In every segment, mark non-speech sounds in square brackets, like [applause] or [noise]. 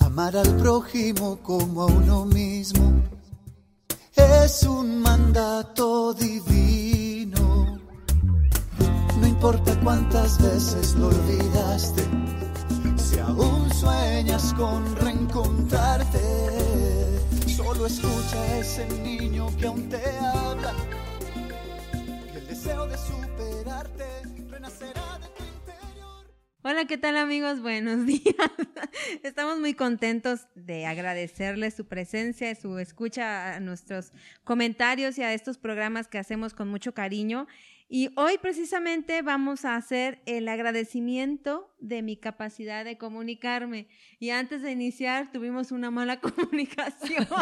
Amar al prójimo como a uno mismo es un mandato divino. No importa cuántas veces lo olvidaste, si aún sueñas con reencontrarte, solo escucha a ese niño que aún te habla. Y el deseo de superarte Hola, ¿qué tal amigos? Buenos [laughs] días. Estamos muy contentos de agradecerles su presencia, su escucha a nuestros comentarios y a estos programas que hacemos con mucho cariño. Y hoy precisamente vamos a hacer el agradecimiento de mi capacidad de comunicarme. Y antes de iniciar tuvimos una mala [laughs] comunicación. [laughs]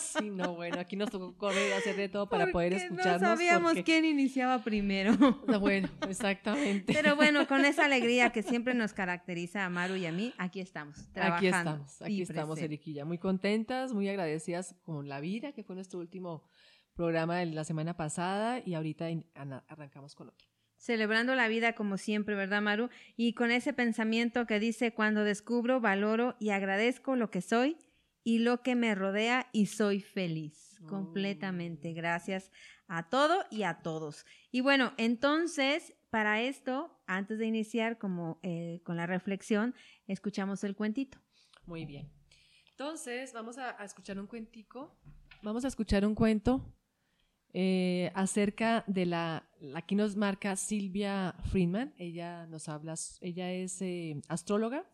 Sí, no, bueno, aquí nos tocó correr hacer de todo para poder escucharnos. No sabíamos porque- quién iniciaba primero. No, [laughs] bueno, exactamente. Pero bueno, con esa alegría que siempre nos caracteriza a Maru y a mí, aquí estamos, trabajando. Aquí estamos, aquí estamos. Eriquilla. Muy contentas, muy agradecidas con la vida, que fue nuestro último programa de la semana pasada y ahorita arrancamos con otro. Celebrando la vida como siempre, ¿verdad, Maru? Y con ese pensamiento que dice, cuando descubro, valoro y agradezco lo que soy y lo que me rodea y soy feliz. Oh. Completamente. Gracias a todo y a todos. Y bueno, entonces, para esto, antes de iniciar como eh, con la reflexión, escuchamos el cuentito. Muy bien. Entonces, vamos a, a escuchar un cuentico. Vamos a escuchar un cuento eh, acerca de la, aquí nos marca Silvia Friedman. Ella nos habla, ella es eh, astróloga,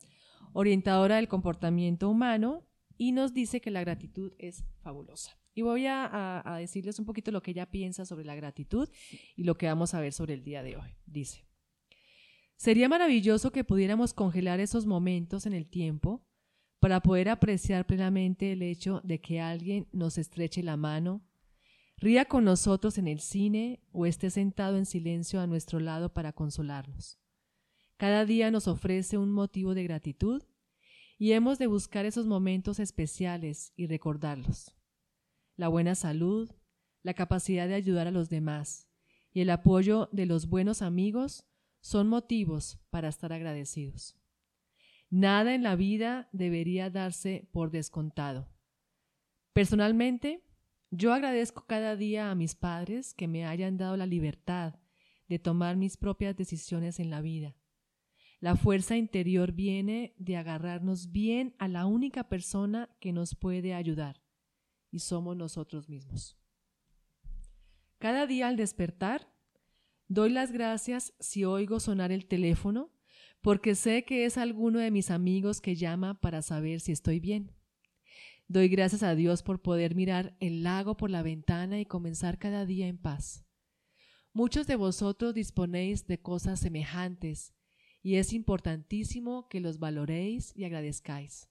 orientadora del comportamiento humano y nos dice que la gratitud es fabulosa. Y voy a, a- a decirles un poquito lo que ella piensa sobre la gratitud y lo que vamos a ver sobre el día de hoy. Dice, sería maravilloso que pudiéramos congelar esos momentos en el tiempo para poder apreciar plenamente el hecho de que alguien nos estreche la mano, ría con nosotros en el cine o esté sentado en silencio a nuestro lado para consolarnos. Cada día nos ofrece un motivo de gratitud y hemos de buscar esos momentos especiales y recordarlos. La buena salud, la capacidad de ayudar a los demás y el apoyo de los buenos amigos son motivos para estar agradecidos. Nada en la vida debería darse por descontado. Personalmente, yo agradezco cada día a mis padres que me hayan dado la libertad de tomar mis propias decisiones en la vida. La fuerza interior viene de agarrarnos bien a la única persona que nos puede ayudar, y somos nosotros mismos. Cada día al despertar, doy las gracias si oigo sonar el teléfono porque sé que es alguno de mis amigos que llama para saber si estoy bien. Doy gracias a Dios por poder mirar el lago por la ventana y comenzar cada día en paz. Muchos de vosotros disponéis de cosas semejantes y es importantísimo que los valoréis y agradezcáis.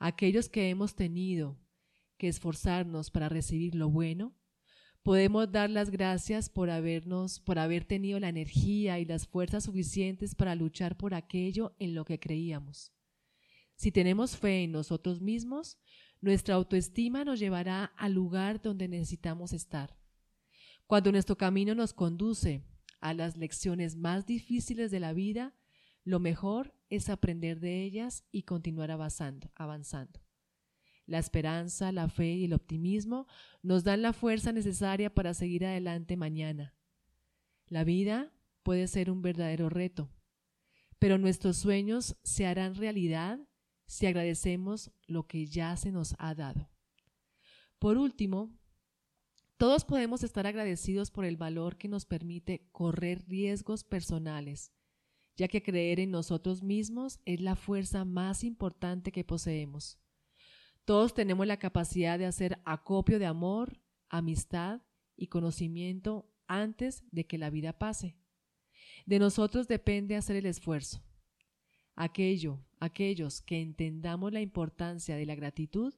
Aquellos que hemos tenido que esforzarnos para recibir lo bueno, Podemos dar las gracias por habernos, por haber tenido la energía y las fuerzas suficientes para luchar por aquello en lo que creíamos. Si tenemos fe en nosotros mismos, nuestra autoestima nos llevará al lugar donde necesitamos estar. Cuando nuestro camino nos conduce a las lecciones más difíciles de la vida, lo mejor es aprender de ellas y continuar avanzando, avanzando. La esperanza, la fe y el optimismo nos dan la fuerza necesaria para seguir adelante mañana. La vida puede ser un verdadero reto, pero nuestros sueños se harán realidad si agradecemos lo que ya se nos ha dado. Por último, todos podemos estar agradecidos por el valor que nos permite correr riesgos personales, ya que creer en nosotros mismos es la fuerza más importante que poseemos. Todos tenemos la capacidad de hacer acopio de amor, amistad y conocimiento antes de que la vida pase. De nosotros depende hacer el esfuerzo. Aquello, aquellos que entendamos la importancia de la gratitud,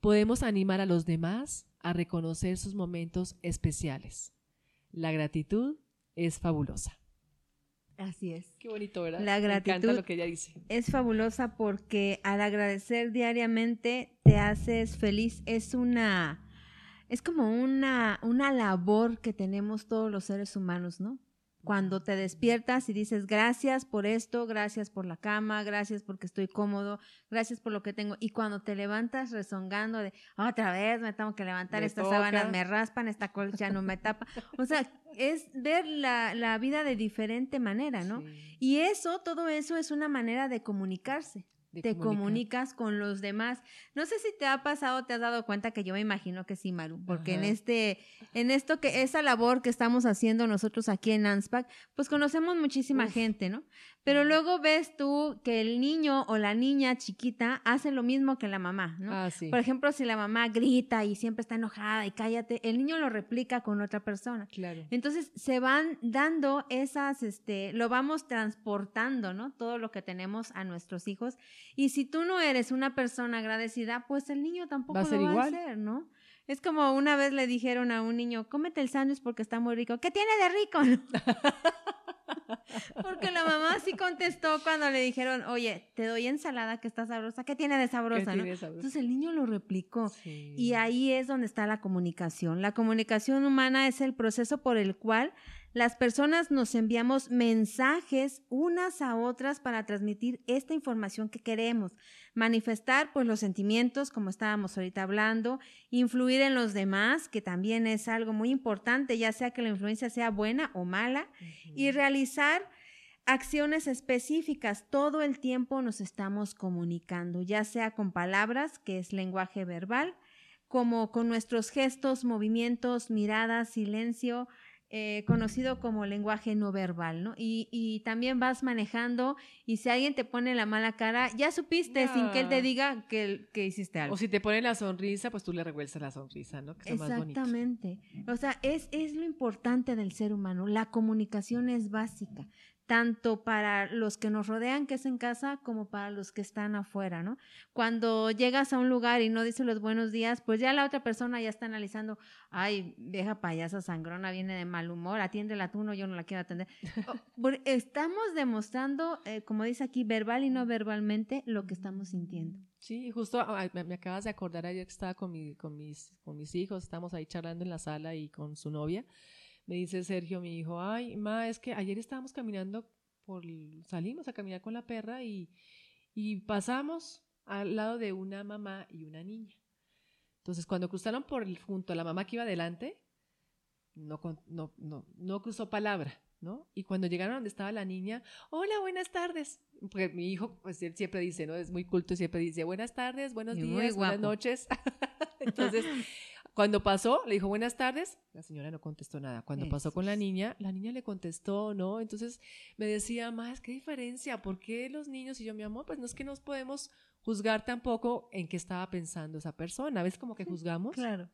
podemos animar a los demás a reconocer sus momentos especiales. La gratitud es fabulosa. Así es. Qué bonito, ¿verdad? La Me encanta gratitud lo que ella dice. Es fabulosa porque al agradecer diariamente te haces feliz. Es una, es como una, una labor que tenemos todos los seres humanos, ¿no? Cuando te despiertas y dices gracias por esto, gracias por la cama, gracias porque estoy cómodo, gracias por lo que tengo. Y cuando te levantas rezongando de otra vez me tengo que levantar, Me estas toca. sábanas me raspan, esta colcha no me tapa. O sea, es ver la, la vida de diferente manera, ¿no? Sí, Y eso, todo eso es una manera de comunicarse te comunicar. comunicas con los demás. No sé si te ha pasado, te has dado cuenta que yo me imagino que sí, Maru, porque en este, en esto que esa labor que estamos haciendo nosotros aquí en ANSPAC, pues conocemos muchísima Uf. gente, ¿no? Pero luego ves tú que el niño o la niña chiquita hace lo mismo que la mamá, ¿no? Ah, sí. Por ejemplo, si la mamá grita y siempre está enojada y cállate, el niño lo replica con otra persona. Claro. Entonces se van dando esas, este, lo vamos transportando, ¿no? Todo lo que tenemos a nuestros hijos. Y si tú no eres una persona agradecida, pues el niño tampoco Va a ser lo va igual. a hacer, ¿no? Es como una vez le dijeron a un niño, cómete el sándwich porque está muy rico. ¿Qué tiene de rico? [laughs] Porque la mamá sí contestó cuando le dijeron, oye, te doy ensalada que está sabrosa. ¿Qué tiene de ¿Qué sabrosa? no? Entonces el niño lo replicó. Sí. Y ahí es donde está la comunicación. La comunicación humana es el proceso por el cual las personas nos enviamos mensajes unas a otras para transmitir esta información que queremos, manifestar pues los sentimientos, como estábamos ahorita hablando, influir en los demás, que también es algo muy importante, ya sea que la influencia sea buena o mala, y realizar acciones específicas. Todo el tiempo nos estamos comunicando, ya sea con palabras, que es lenguaje verbal, como con nuestros gestos, movimientos, miradas, silencio, eh, conocido como lenguaje no verbal, ¿no? Y, y también vas manejando y si alguien te pone la mala cara, ya supiste sin que él te diga que, que hiciste algo. O si te ponen la sonrisa, pues tú le revuelzas la sonrisa, ¿no? Que más. Exactamente. O sea, es, es lo importante del ser humano. La comunicación es básica, tanto para los que nos rodean, que es en casa, como para los que están afuera, ¿no? Cuando llegas a un lugar y no dices los buenos días, pues ya la otra persona ya está analizando, ay, vieja payasa sangrona, viene de mal humor, atiéndela tú, no, yo no la quiero atender. [laughs] Estamos demostrando, eh, como dice aquí, verbal y no verbalmente, lo que estamos sintiendo. Sí, justo ah, me, me acabas de acordar ayer que estaba con, mi, con, mis, con mis hijos, estamos ahí charlando en la sala y con su novia. Me dice Sergio, mi hijo, ay, ma, es que ayer estábamos caminando por, salimos a caminar con la perra y, y pasamos al lado de una mamá y una niña. Entonces, cuando cruzaron por el, junto a la mamá que iba adelante, no, no, no, no cruzó palabra, ¿no? Y cuando llegaron donde estaba la niña, hola, buenas tardes. Porque mi hijo, pues él siempre dice, ¿no? Es muy culto siempre dice, buenas tardes, buenos Y días, buenas noches. [laughs] Entonces, cuando pasó, le dijo buenas tardes, la señora no contestó nada. Cuando pasó con la niña, la niña le contestó, ¿no? Entonces me decía, más, ¿qué diferencia? ¿Por qué los niños? Y yo, mi amor, pues no es que nos podemos juzgar tampoco en qué estaba pensando esa persona. ¿Ves como que juzgamos? Claro.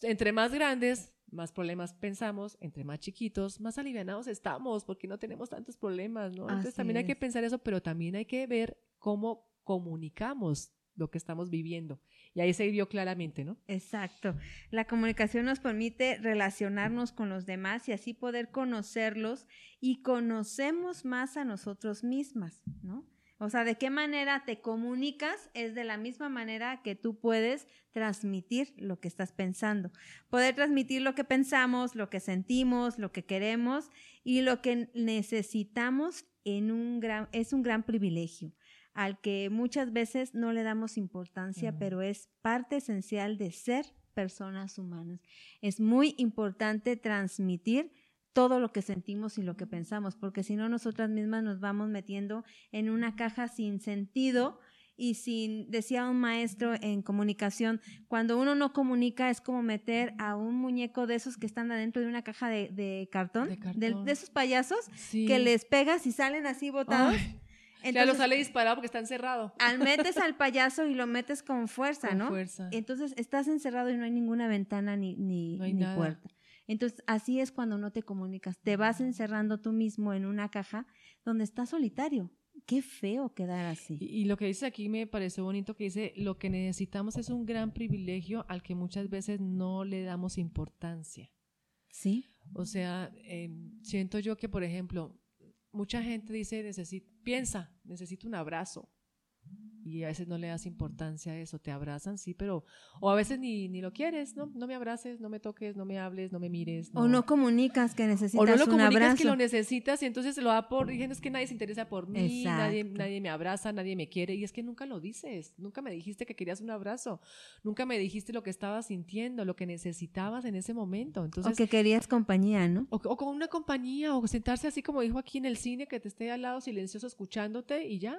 Entre más grandes, más problemas pensamos, entre más chiquitos, más alivianados estamos, porque no tenemos tantos problemas, ¿no? Entonces Así también hay que pensar eso, pero también hay que ver cómo comunicamos lo que estamos viviendo. Y ahí se vio claramente, ¿no? Exacto. La comunicación nos permite relacionarnos con los demás y así poder conocerlos y conocemos más a nosotros mismas, ¿no? O sea, de qué manera te comunicas es de la misma manera que tú puedes transmitir lo que estás pensando. Poder transmitir lo que pensamos, lo que sentimos, lo que queremos y lo que necesitamos en un gran, es un gran privilegio al que muchas veces no le damos importancia, pero es parte esencial de ser personas humanas. Es muy importante transmitir todo lo que sentimos y lo que pensamos, porque si no nosotras mismas nos vamos metiendo en una caja sin sentido y sin, decía un maestro en comunicación, cuando uno no comunica es como meter a un muñeco de esos que están adentro de una caja de, de cartón, De esos payasos Sí. que les pegas y salen así botados. Ay, ya lo Entonces, sale disparado porque está encerrado. [laughs] al metes al payaso y lo metes con fuerza, Con ¿no? fuerza. Entonces estás encerrado y no hay ninguna ventana ni, ni, No puerta. Entonces así es cuando no te comunicas. Te vas encerrando tú mismo en una caja donde estás solitario. Qué feo quedar así. Y, y lo que dice aquí me pareció bonito que dice, lo que necesitamos es un gran privilegio al que muchas veces no le damos importancia. ¿Sí? O sea, eh, siento yo que, por ejemplo, mucha gente dice, necesito, piensa, necesito un abrazo, y a veces no le das importancia a eso, te abrazan, sí, pero, o a veces ni, ni lo quieres, ¿no? No me abraces, no me toques, no me hables, no me mires. O no comunicas que necesitas o no lo un comunicas abrazo. que lo necesitas y entonces lo da por, dicen, es que nadie se interesa por mí, nadie, nadie me abraza, nadie me quiere, y es que nunca lo dices, nunca me dijiste que querías un abrazo, nunca me dijiste lo que estabas sintiendo, lo que necesitabas en ese momento, entonces... o que querías compañía, ¿no? O, o con una compañía, o sentarse así como dijo aquí en el cine, que te esté al lado silencioso escuchándote y ya,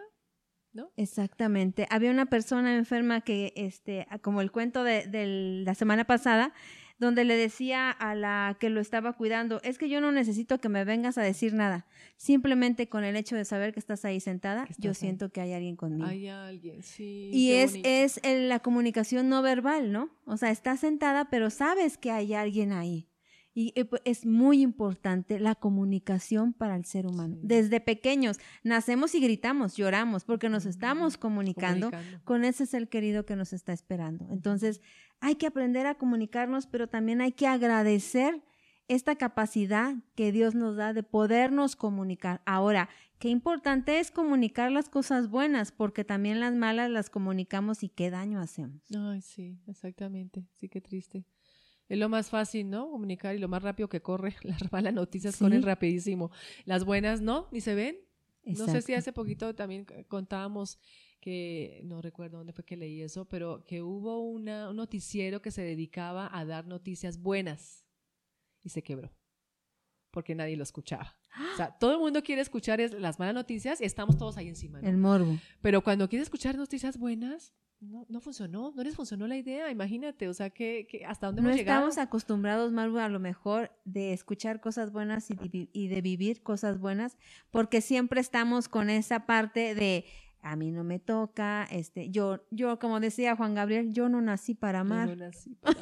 ¿no? Exactamente. Había una persona enferma que, este, como el cuento de, de la semana pasada, donde le decía a la que lo estaba cuidando, es que yo no necesito que me vengas a decir nada. Simplemente con el hecho de saber que estás ahí sentada, estás yo ahí. siento que hay alguien conmigo. Hay alguien, sí. y es, bonito. es la comunicación no verbal, ¿no? O sea, estás sentada, pero sabes que hay alguien ahí. Y eh, pu- es muy importante la comunicación para el ser humano. Sí. Desde pequeños nacemos y gritamos, lloramos, porque nos estamos comunicando, Comunicando. con ese ser querido que nos está esperando. Entonces, hay que aprender a comunicarnos, pero también hay que agradecer esta capacidad que Dios nos da de podernos comunicar. Ahora, qué importante es comunicar las cosas buenas, porque también las malas las comunicamos y qué daño hacemos. Ay, sí, exactamente. Sí, qué triste. Es lo más fácil, ¿no? Comunicar y lo más rápido que corre. [laughs] Las malas noticias Sí. corren rapidísimo. Las buenas, ¿no? Ni se ven. No sé si hace poquito también contábamos que, no recuerdo dónde fue que leí eso, pero que hubo una, un noticiero que se dedicaba a dar noticias buenas y se quebró porque nadie lo escuchaba. O sea, todo el mundo quiere escuchar es- las malas noticias y estamos todos ahí encima. ¿no? El morbo. Pero cuando quieres escuchar noticias buenas, no, no funcionó, no les funcionó la idea, imagínate, o sea, que, que hasta dónde No hemos llegado. estamos acostumbrados, Maru, a lo mejor de escuchar cosas buenas y de, y de vivir cosas buenas, porque siempre estamos con esa parte de a mí no me toca, este, yo, yo, como decía Juan Gabriel, yo no nací para Yo amar no nací para-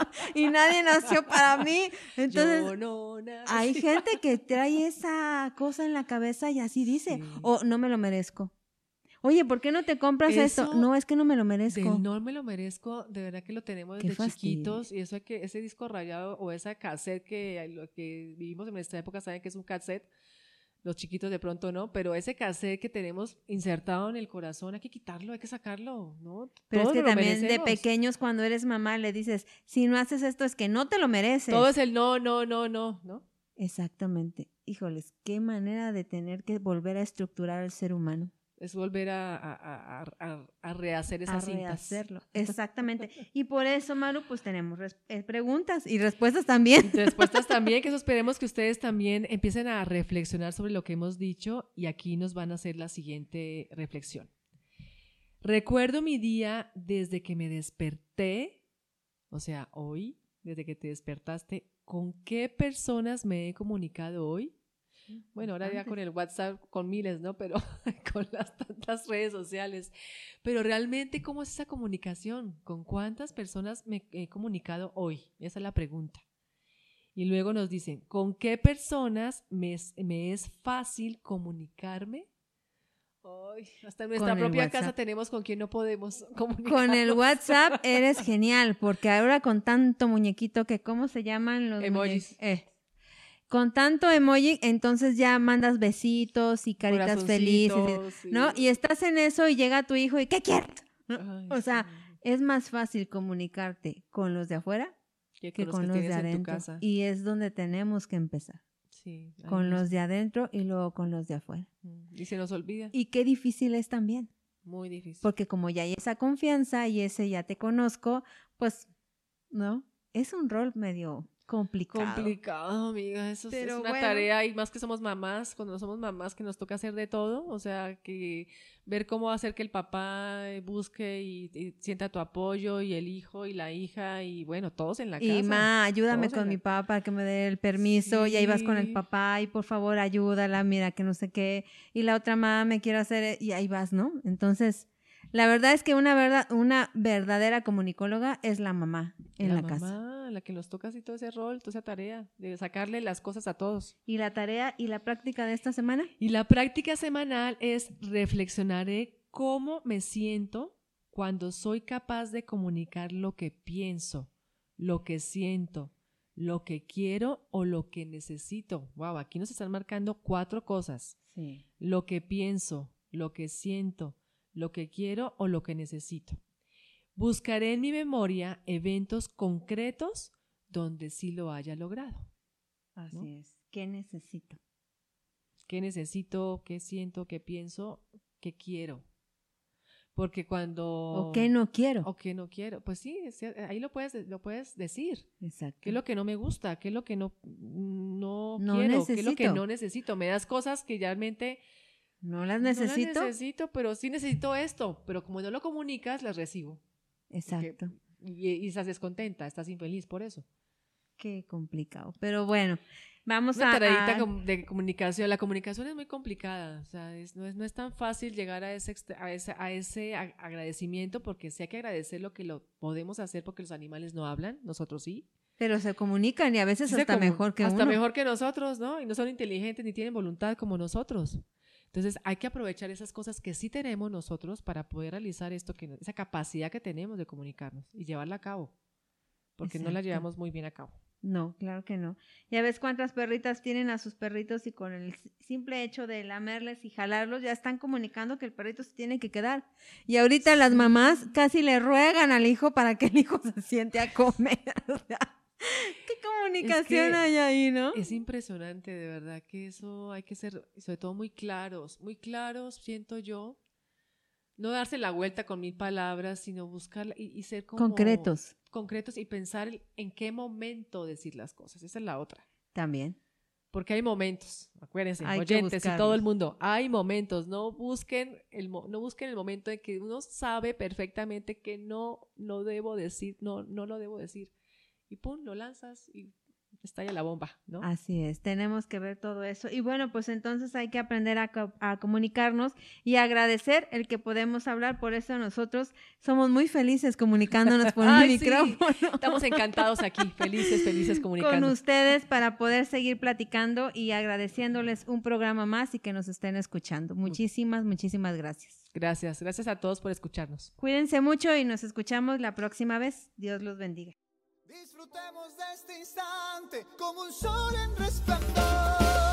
[laughs] y nadie nació para mí. Entonces, yo no nací. hay gente que trae esa cosa en la cabeza y así dice, Sí. o no me lo merezco. Oye, ¿por qué no te compras esto? Eso No, es que no me lo merezco. Del no me lo merezco, de verdad que lo tenemos Qué desde fastidio. chiquitos y eso es que ese disco rayado o esa cassette que lo que vivimos en nuestra época saben que es un cassette, los chiquitos de pronto no, pero ese cassette que tenemos insertado en el corazón hay que quitarlo, hay que sacarlo, ¿no? Pero Todos es que también de pequeños cuando eres mamá le dices, si no haces esto es que no te lo mereces. Todo es el no, no, no, no, ¿no? Exactamente. Híjoles, qué manera de tener que volver a estructurar al ser humano. Es volver a, a, a, a- a rehacer A esas cintas. rehacerlo. [laughs] Exactamente. Y por eso, Maru, pues tenemos eh, preguntas y respuestas también. Respuestas también, que eso esperemos que ustedes también empiecen a reflexionar sobre lo que hemos dicho y aquí nos van a hacer la siguiente reflexión. Recuerdo mi día desde que me desperté, o sea, hoy, desde que te despertaste, ¿con qué personas me he comunicado hoy? Bueno, ahora ya con el WhatsApp, con miles, ¿no? Pero [laughs] con las tantas redes sociales. Pero realmente, ¿cómo es esa comunicación? ¿Con cuántas personas me he comunicado hoy? Esa es la pregunta. Y luego nos dicen, ¿con qué personas me es, me es fácil comunicarme? Ay, hasta en nuestra propia WhatsApp. casa tenemos con quien no podemos [laughs] comunicarnos. Con el WhatsApp eres genial, porque ahora con tanto muñequito que, ¿cómo se llaman los Emojis. eh, con tanto emoji, entonces ya mandas besitos y caritas felices, ¿no? sí. Y estás en eso y llega tu hijo y ¿qué quieres? ¿No? Ay, O sea, sí. es más fácil comunicarte con los de afuera que que con los con que los de adentro. Y es donde tenemos que empezar, Sí, con los de adentro y luego con los de afuera. Mm, Y se nos olvida. Y qué difícil es también, Muy difícil. porque como ya hay esa confianza y ese ya te conozco, pues, ¿no? Es un rol medio complicado. Complicado, amiga. Eso es- Pero es una bueno. tarea y más que somos mamás, cuando somos mamás que nos toca hacer de todo, o sea, que ver cómo hacer que el papá eh, busque y, y sienta tu apoyo y el hijo y la hija y bueno, todos en la Y casa. ma, ayúdame con la- mi papá para que me dé el permiso. Y ahí vas con el papá y por favor ayúdala, mira que no sé qué. Y la otra mamá me quiere hacer y ahí vas, ¿no? Entonces, la verdad es que una verdad, una verdadera comunicóloga es la mamá en la, casa. mamá, la que nos toca así todo ese rol, toda esa tarea de sacarle las cosas a todos. Y la tarea y la práctica de esta semana. Y la práctica semanal es reflexionaré cómo me siento cuando soy capaz de comunicar lo que pienso, lo que siento, lo que quiero o lo que necesito. Wow, aquí nos están marcando cuatro cosas. Sí. Lo que pienso, lo que siento, lo que quiero o lo que necesito. Buscaré en mi memoria eventos concretos donde sí lo haya logrado. Así es. ¿Qué necesito? ¿Qué necesito? ¿Qué siento? ¿Qué pienso? ¿Qué quiero? Porque cuando... ¿O qué no quiero? O qué no quiero. Pues sí, ahí lo puedes, lo puedes decir. Exacto. ¿Qué es lo que no me gusta? ¿Qué es lo que no, no, quiero? ¿Qué es lo que no necesito? Me das cosas que realmente... No las necesito. No las necesito, pero sí necesito esto. Pero como no lo comunicas, las recibo. Exacto. y, y estás descontenta, estás infeliz por eso. Qué complicado. Pero bueno, Vamos Una a, de comunicación. La comunicación es muy complicada. O sea, no, es, no es tan fácil llegar a ese, a ese, a ese agradecimiento porque sí hay que agradecer lo que lo podemos hacer porque los animales no hablan, nosotros sí. Pero se comunican y a veces hasta mejor que Hasta mejor que nosotros, ¿no? Y no son inteligentes ni tienen voluntad como nosotros. Entonces hay que aprovechar esas cosas que sí tenemos nosotros para poder realizar esto, que esa capacidad que tenemos de comunicarnos y llevarla a cabo, porque no la llevamos muy bien a cabo. No, claro que no. Ya ves cuántas perritas tienen a sus perritos y con el simple hecho de lamerles y jalarlos ya están comunicando que el perrito se tiene que quedar. Y ahorita las mamás casi le ruegan al hijo para que el hijo [laughs] se siente a comer. [laughs] ¿Qué comunicación hay ahí, no? Es impresionante, de verdad, que eso hay que ser, sobre todo, muy claros, muy claros, siento yo. No darse la vuelta con mil palabras, sino buscar y ser como... Concretos concretos y pensar en qué momento decir las cosas. Esa es la otra. También. Porque hay momentos, acuérdense, oyentes y todo el mundo, hay momentos, no busquen, el, no busquen el momento en que uno sabe perfectamente que no lo debo decir, no, no lo debo decir. Y pum, lo lanzas y estalla la bomba, ¿no? Así es, tenemos que ver todo eso. Y bueno, pues entonces hay que aprender a, comunicarnos y agradecer el que podemos hablar. Por eso nosotros somos muy felices comunicándonos por [laughs] un micrófono. Estamos encantados aquí, felices, felices comunicando. Con ustedes para poder seguir platicando y agradeciéndoles un programa más y que nos estén escuchando. Muchísimas, muchísimas gracias. Gracias, gracias a todos por escucharnos. Cuídense mucho y nos escuchamos la próxima vez. Dios los bendiga. Disfrutemos de este instante como un sol en resplandor.